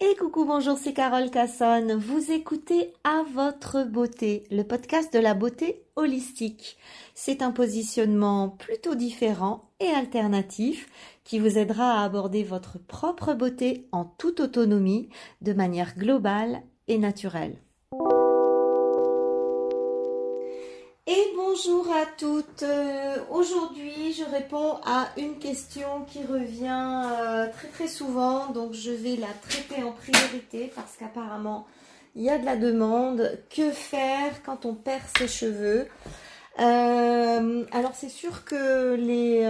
Et coucou, bonjour, c'est Carole Cassonne. Vous écoutez À votre beauté, le podcast de la beauté holistique. C'est un positionnement plutôt différent et alternatif qui vous aidera à aborder votre propre beauté en toute autonomie, de manière globale et naturelle. Bonjour à toutes. Euh, aujourd'hui, je réponds à une question qui revient euh, très très souvent, donc je vais la traiter en priorité parce qu'apparemment il y a de la demande. Que faire quand on perd ses cheveux? Euh, alors c'est sûr que les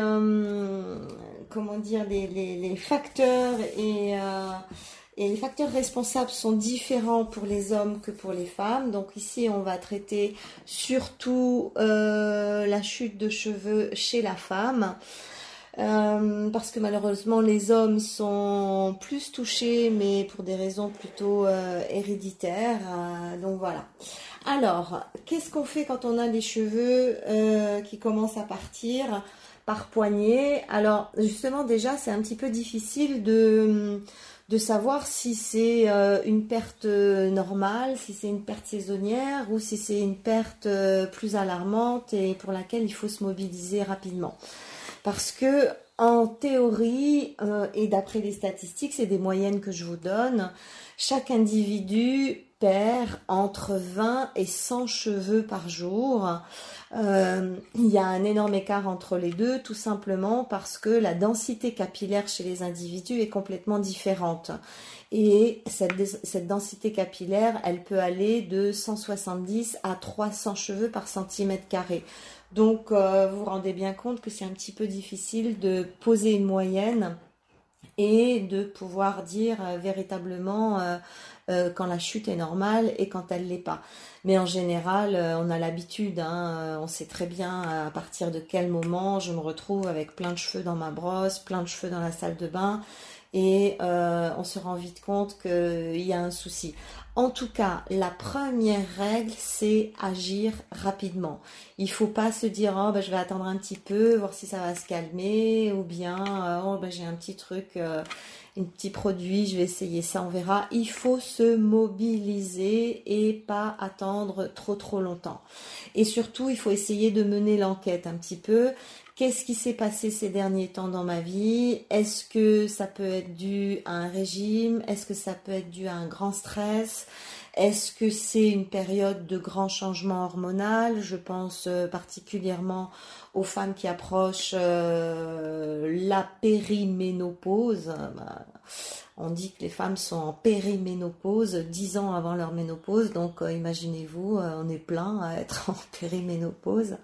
comment dire les, les facteurs et et les facteurs responsables sont différents pour les hommes que pour les femmes. Donc ici, on va traiter surtout euh, la chute de cheveux chez la femme. Euh, parce que malheureusement les hommes sont plus touchés mais pour des raisons plutôt euh, héréditaires donc voilà alors qu'est-ce qu'on fait quand on a des cheveux qui commencent à partir par poignée? Alors justement déjà c'est un petit peu difficile de de savoir si c'est euh, une perte euh, normale, si c'est une perte saisonnière ou si c'est une perte euh, plus alarmante et pour laquelle il faut se mobiliser rapidement. Parce que en théorie et d'après les statistiques, c'est des moyennes que je vous donne, chaque individu perd entre 20 et 100 cheveux par jour. Euh, il y a un énorme écart entre les deux, tout simplement parce que la densité capillaire chez les individus est complètement différente. Et cette, densité capillaire, elle peut aller de 170 à 300 cheveux par centimètre carré. Donc, euh, vous vous rendez bien compte que c'est un petit peu difficile de poser une moyenne et de pouvoir dire euh, véritablement euh, quand la chute est normale et quand elle l'est pas. Mais en général, on a l'habitude, hein, on sait très bien à partir de quel moment je me retrouve avec plein de cheveux dans ma brosse, plein de cheveux dans la salle de bain et on se rend vite compte qu'il y a un souci. En tout cas, la première règle, c'est agir rapidement. Il faut pas se dire oh ben, je vais attendre un petit peu, voir si ça va se calmer, ou bien euh, oh ben, j'ai un petit truc, euh, un petit produit, je vais essayer ça, on verra. Il faut se mobiliser et pas attendre trop trop longtemps. Et surtout, il faut essayer de mener l'enquête un petit peu. Qu'est-ce qui s'est passé ces derniers temps dans ma vie? Est-ce que ça peut être dû à un régime? Est-ce que ça peut être dû à un grand stress? Est-ce que c'est une période de grand changement hormonal Je pense euh, particulièrement aux femmes qui approchent euh, la périménopause. Bah, on dit que les femmes sont en périménopause dix ans avant leur ménopause, donc euh, imaginez-vous, on est plein à être en périménopause.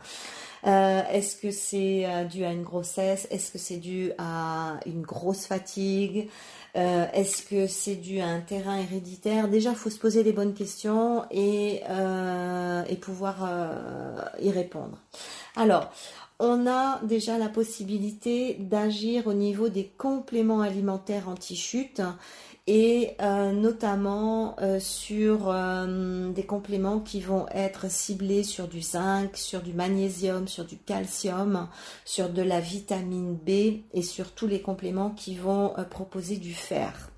Euh, est-ce que c'est euh, dû à une grossesse? Est-ce que c'est dû à une grosse fatigue? Euh, Est-ce que c'est dû à un terrain héréditaire? Déjà, il faut se poser les bonnes questions et, et pouvoir y répondre. Alors, on a déjà la possibilité d'agir au niveau des compléments alimentaires anti-chute et euh, notamment euh, sur euh, des compléments qui vont être ciblés sur du zinc, sur du magnésium, sur du calcium, sur de la vitamine B et sur tous les compléments qui vont proposer du fer.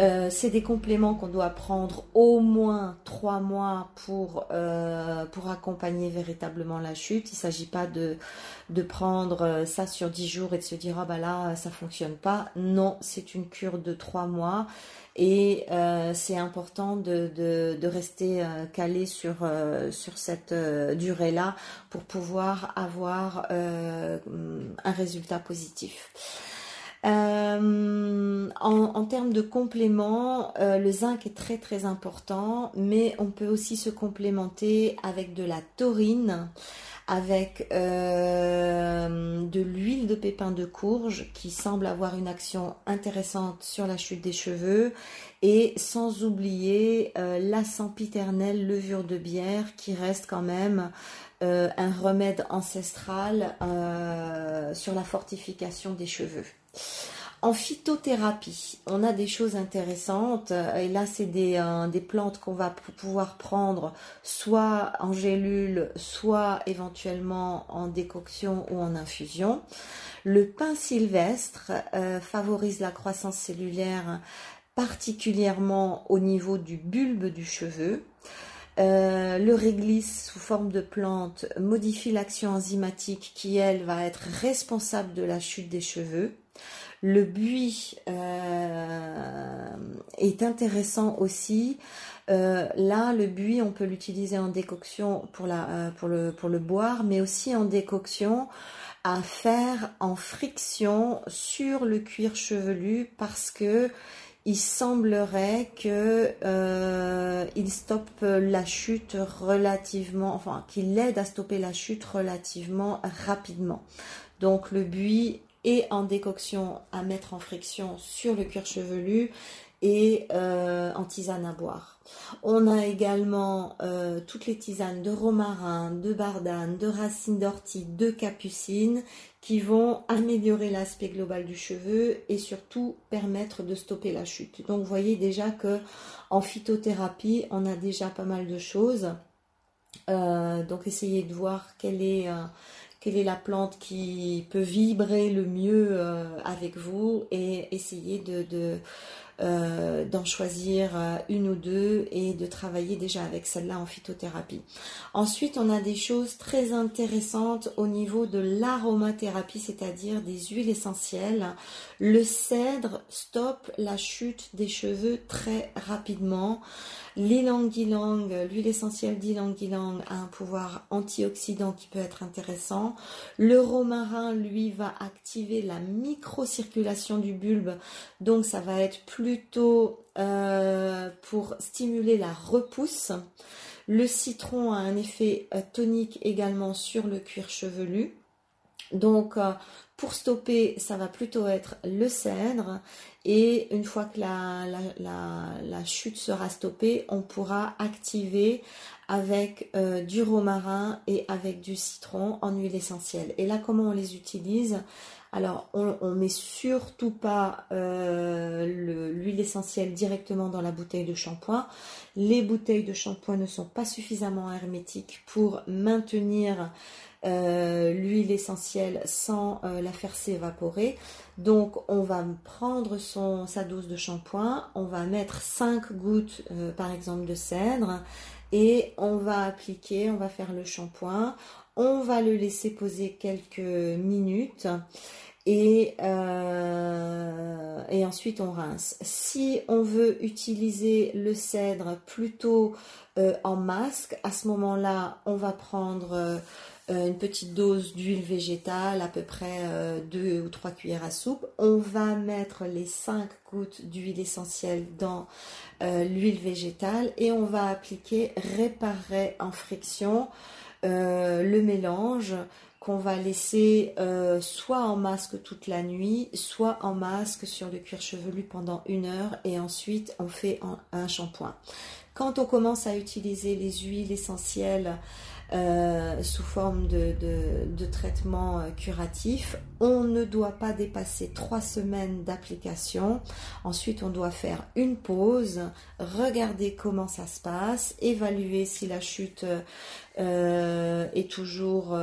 Euh, c'est des compléments qu'on doit prendre au moins trois mois pour, euh, pour accompagner véritablement la chute. Il ne s'agit pas de, de prendre euh, ça sur dix jours et de se dire ah bah là ça fonctionne pas. Non, c'est une cure de trois mois et c'est important de, de, de rester calé sur, sur cette durée-là pour pouvoir avoir un résultat positif. Euh, en, termes de compléments, euh, le zinc est très très important, mais on peut aussi se complémenter avec de la taurine, avec euh, de l'huile de pépin de courge qui semble avoir une action intéressante sur la chute des cheveux, et sans oublier la sempiternelle levure de bière qui reste quand même un remède ancestral sur la fortification des cheveux. En phytothérapie, on a des choses intéressantes. Et là, c'est des, euh, plantes qu'on va pouvoir prendre soit en gélule, soit éventuellement en décoction ou en infusion. Le pain sylvestre euh, favorise la croissance cellulaire particulièrement au niveau du bulbe du cheveu. Euh, le réglisse sous forme de plante modifie l'action enzymatique qui, elle, va être responsable de la chute des cheveux. Le buis euh, est intéressant aussi. Euh, là, le buis, on peut l'utiliser en décoction pour, la, pour, le, boire, mais aussi en décoction à faire en friction sur le cuir chevelu parce que il semblerait que euh, il stoppe la chute relativement, enfin qu'il aide à stopper la chute relativement rapidement. Donc le buis est en décoction à mettre en friction sur le cuir chevelu et euh, en tisane à boire. On a également euh, toutes les tisanes de romarin, de bardane, de racines d'ortie, de capucine qui vont améliorer l'aspect global du cheveu et surtout permettre de stopper la chute. Donc vous voyez déjà que en phytothérapie, on a déjà pas mal de choses. Euh, donc essayez de voir quelle est, quelle est la plante qui peut vibrer le mieux avec vous et essayez de euh, d'en choisir euh, une ou deux et de travailler déjà avec celle-là en phytothérapie. Ensuite, on a des choses très intéressantes au niveau de l'aromathérapie, c'est-à-dire des huiles essentielles. Le cèdre stoppe la chute des cheveux très rapidement. L'ilang-ilang, l'huile essentielle d'ilang-ilang a un pouvoir antioxydant qui peut être intéressant. Le romarin, lui, va activer la microcirculation du bulbe, donc ça va être plutôt euh, pour stimuler la repousse. Le citron a un effet euh, tonique également sur le cuir chevelu. Donc, euh, pour stopper, ça va plutôt être le cèdre. Et une fois que la, la, chute sera stoppée, on pourra activer avec du romarin et avec du citron en huile essentielle. Et là, comment on les utilise? Alors, on ne met surtout pas euh, l'huile essentielle directement dans la bouteille de shampoing. Les bouteilles de shampoing ne sont pas suffisamment hermétiques pour maintenir euh, l'huile essentielle sans euh, la faire s'évaporer. Donc on va prendre son, sa dose de shampoing, on va mettre 5 gouttes par exemple de cèdre et on va appliquer, on va faire le shampoing, on va le laisser poser quelques minutes et, et ensuite on rince. Si on veut utiliser le cèdre plutôt en masque, à ce moment-là on va prendre euh, une petite dose d'huile végétale, à peu près 2 euh, ou 3 cuillères à soupe. On va mettre les 5 gouttes d'huile essentielle dans euh, l'huile végétale et on va appliquer réparer en friction le mélange qu'on va laisser soit en masque toute la nuit, soit en masque sur le cuir chevelu pendant une heure et ensuite on fait un shampoing. Quand on commence à utiliser les huiles essentielles euh, sous forme de, traitement euh, curatif. On ne doit pas dépasser trois semaines d'application. Ensuite, on doit faire une pause, regarder comment ça se passe, évaluer si la chute euh, est toujours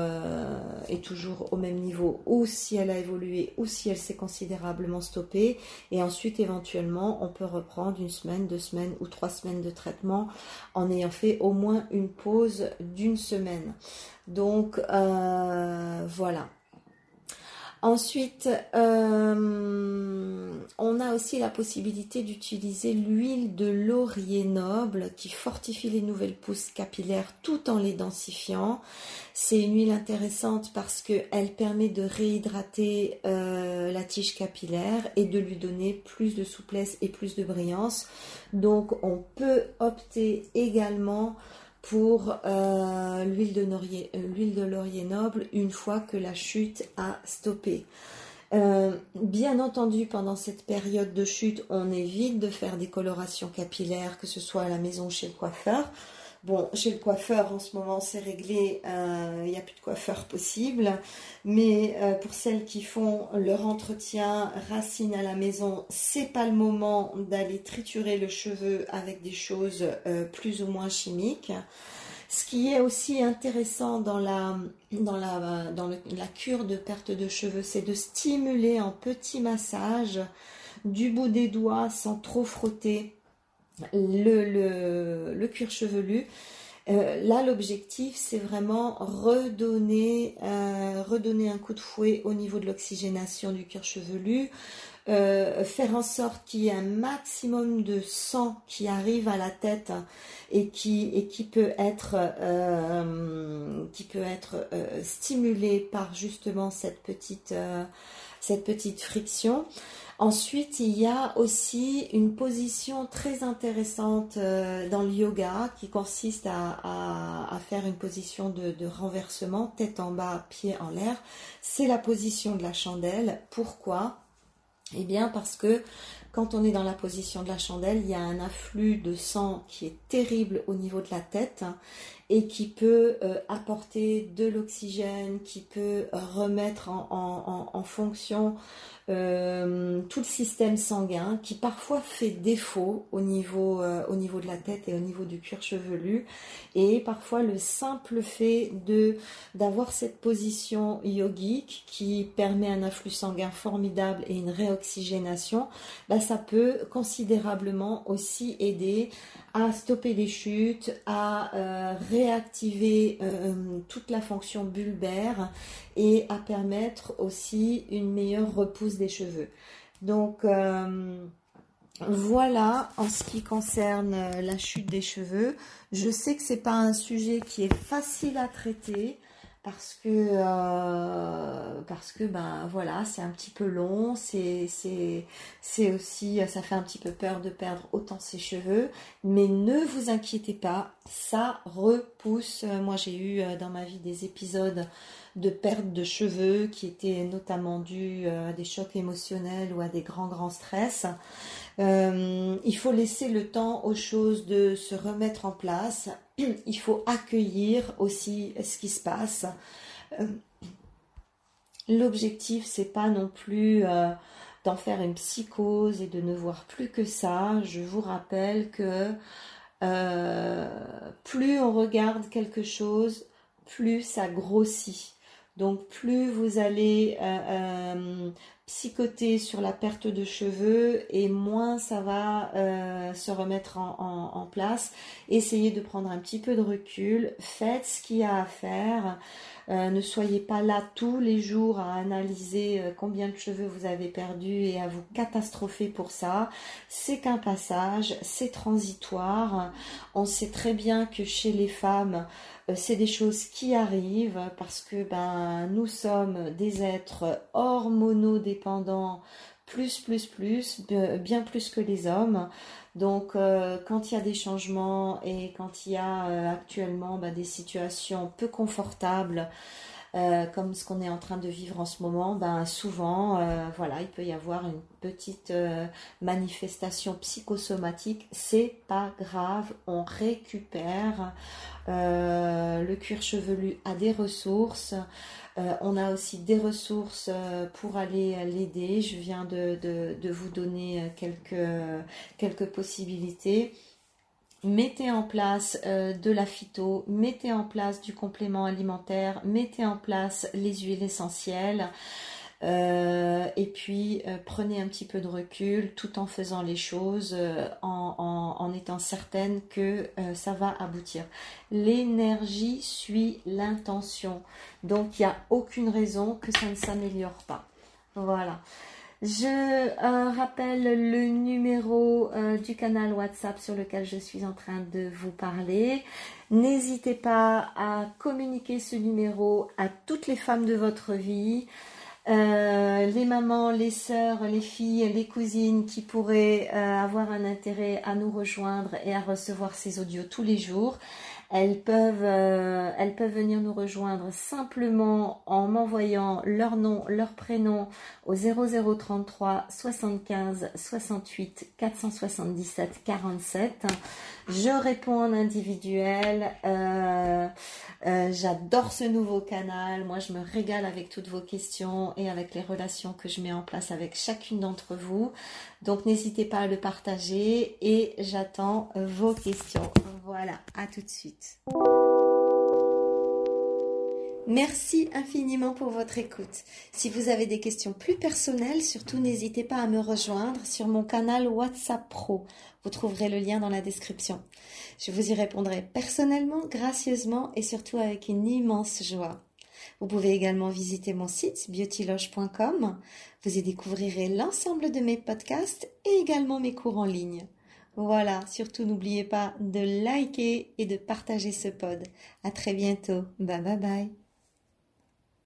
au même niveau ou si elle a évolué ou si elle s'est considérablement stoppée. Et ensuite, éventuellement, on peut reprendre une semaine, deux semaines ou trois semaines de traitement en ayant fait au moins une pause d'une semaine. Donc euh, voilà. Ensuite, euh, on a aussi la possibilité d'utiliser l'huile de laurier noble qui fortifie les nouvelles pousses capillaires tout en les densifiant. C'est une huile intéressante parce qu'elle permet de réhydrater euh, la tige capillaire et de lui donner plus de souplesse et plus de brillance. Donc on peut opter également pour euh, l'huile de, euh, de, laurier noble une fois que la chute a stoppé. Euh, bien entendu, pendant cette période de chute, on évite de faire des colorations capillaires, que ce soit à la maison ou chez le coiffeur. Bon, chez le coiffeur, en ce moment, c'est réglé, euh, il n'y a plus de coiffeur possible. Mais euh, pour celles qui font leur entretien racine à la maison, c'est pas le moment d'aller triturer le cheveu avec des choses euh, plus ou moins chimiques. Ce qui est aussi intéressant dans la, dans la, dans la cure de perte de cheveux, c'est de stimuler en petits massages du bout des doigts sans trop frotter le, cuir chevelu. Euh, là, l'objectif, c'est vraiment redonner, euh, redonner un coup de fouet au niveau de l'oxygénation du cuir chevelu, euh, faire en sorte qu'il y ait un maximum de sang qui arrive à la tête et qui, peut être, stimulé par justement cette petite friction. Ensuite, il y a aussi une position très intéressante euh, dans le yoga qui consiste à, faire une position de, renversement, tête en bas, pied en l'air. C'est la position de la chandelle. Pourquoi? Eh bien parce que quand on est dans la position de la chandelle, il y a un afflux de sang qui est terrible au niveau de la tête et qui peut euh, apporter de l'oxygène, qui peut remettre en fonction euh, tout le système sanguin qui parfois fait défaut au niveau, euh, au niveau de la tête et au niveau du cuir chevelu. Et parfois le simple fait d'avoir cette position yogique qui permet un afflux sanguin formidable et une réoxygénation, bah, ça peut considérablement aussi aider à stopper les chutes, à euh, réactiver toute la fonction bulbaire et à permettre aussi une meilleure repousse des cheveux. Donc euh, voilà en ce qui concerne euh, la chute des cheveux. Je sais que c'est pas un sujet qui est facile à traiter parce que euh, parce que ben voilà c'est un petit peu long c'est c'est aussi ça fait un petit peu peur de perdre autant ses cheveux. Mais ne vous inquiétez pas ça repousse. Moi j'ai eu dans ma vie des épisodes de perte de cheveux qui étaient notamment dus euh, à des chocs émotionnels ou à des grands grands stress. Euh, il faut laisser le temps aux choses de se remettre en place. Il faut accueillir aussi ce qui se passe. Euh, l'objectif, c'est pas non plus d'en faire une psychose et de ne voir plus que ça. Je vous rappelle que plus on regarde quelque chose, plus ça grossit. Donc plus vous allez euh, euh, psychoter sur la perte de cheveux et moins ça va euh, se remettre en, place. Essayez de prendre un petit peu de recul, faites ce qu'il y a à faire. Ne soyez pas là tous les jours à analyser combien de cheveux vous avez perdu et à vous catastropher pour ça. C'est qu'un passage, c'est transitoire. On sait très bien que chez les femmes, euh, c'est des choses qui arrivent parce que ben, nous sommes des êtres hormonodépendants plus, plus, plus, bien plus que les hommes. Donc, euh, quand il y a des changements et quand il y a euh, actuellement ben, des situations peu confortables, euh, comme ce qu'on est en train de vivre en ce moment, ben souvent, voilà, il peut y avoir une petite manifestation psychosomatique. C'est pas grave, on récupère. le cuir chevelu a des ressources. On a aussi des ressources pour aller l'aider. Je viens de, vous donner quelques, possibilités mettez en place euh, de la phyto, mettez en place du complément alimentaire, mettez en place les huiles essentielles. Euh, et puis euh, prenez un petit peu de recul tout en faisant les choses, en, en, étant certaine que ça va aboutir. L'énergie suit l'intention. Donc il n'y a aucune raison que ça ne s'améliore pas. Voilà. Je euh, rappelle le numéro euh, du canal WhatsApp sur lequel je suis en train de vous parler. N'hésitez pas à communiquer ce numéro à toutes les femmes de votre vie. Euh, les mamans, les sœurs, les filles, les cousines qui pourraient avoir un intérêt à nous rejoindre et à recevoir ces audios tous les jours. Elles peuvent, euh, elles peuvent venir nous rejoindre simplement en m'envoyant leur nom, leur prénom au 0033 75 68 477 47. Je réponds en individuel. Euh, euh, j'adore ce nouveau canal. Moi, je me régale avec toutes vos questions et avec les relations que je mets en place avec chacune d'entre vous. Donc, n'hésitez pas à le partager et j'attends vos questions. Voilà, à tout de suite. Merci infiniment pour votre écoute. Si vous avez des questions plus personnelles, surtout n'hésitez pas à me rejoindre sur mon canal WhatsApp Pro. Vous trouverez le lien dans la description. Je vous y répondrai personnellement, gracieusement et surtout avec une immense joie. Vous pouvez également visiter mon site beautyloge.com. Vous y découvrirez l'ensemble de mes podcasts et également mes cours en ligne. Voilà, surtout n'oubliez pas de liker et de partager ce pod. À très bientôt. Bye bye bye.